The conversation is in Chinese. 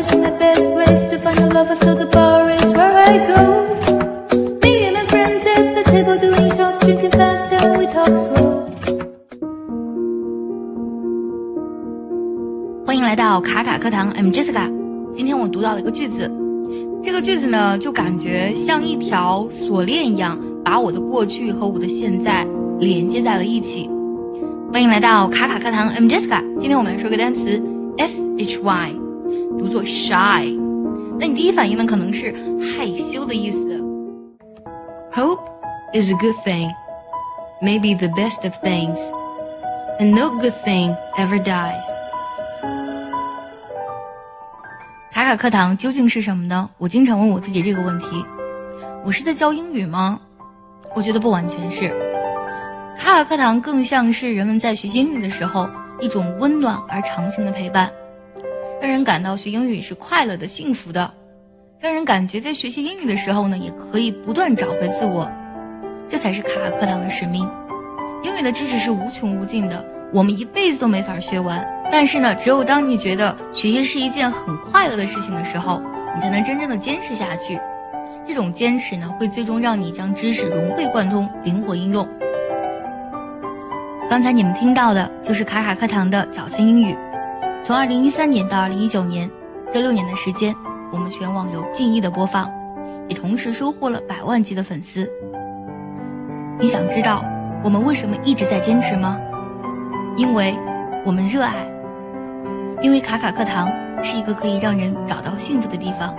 isn't the best place to find a lover, so the bar is where I go. Me and my friends at the table doing shots, drinking fast and we talk slow. 欢迎来到卡卡课堂，I'm Jessica。今天我读到了一个句子，这个句子呢，就感觉像一条锁链一样，把我的过去和我的现在连接在了一起。欢迎来到卡卡课堂，I'm Jessica。今天我们来说个单词 s h y，读作 shy。那你第一反应呢，可能是害羞的意思。Hope is a good thing, maybe the best of things, and no good thing ever dies. 卡卡课堂究竟是什么呢？我经常问我自己这个问题。我是在教英语吗？我觉得不完全是。卡卡课堂更像是人们在学习英语的时候一种温暖而长情的陪伴，让人感到学英语是快乐的、幸福的，让人感觉在学习英语的时候呢，也可以不断找回自我。这才是卡卡课堂的使命。英语的知识是无穷无尽的，我们一辈子都没法学完。但是呢，只有当你觉得学习是一件很快乐的事情的时候，你才能真正的坚持下去。这种坚持呢，会最终让你将知识融会贯通、灵活应用。刚才你们听到的就是卡卡课堂的早餐英语。从二零一三年到二零一九年，这六年的时间，我们全网有近亿的播放，也同时收获了百万级的粉丝。你想知道我们为什么一直在坚持吗？因为我们热爱。因为卡卡课堂是一个可以让人找到幸福的地方。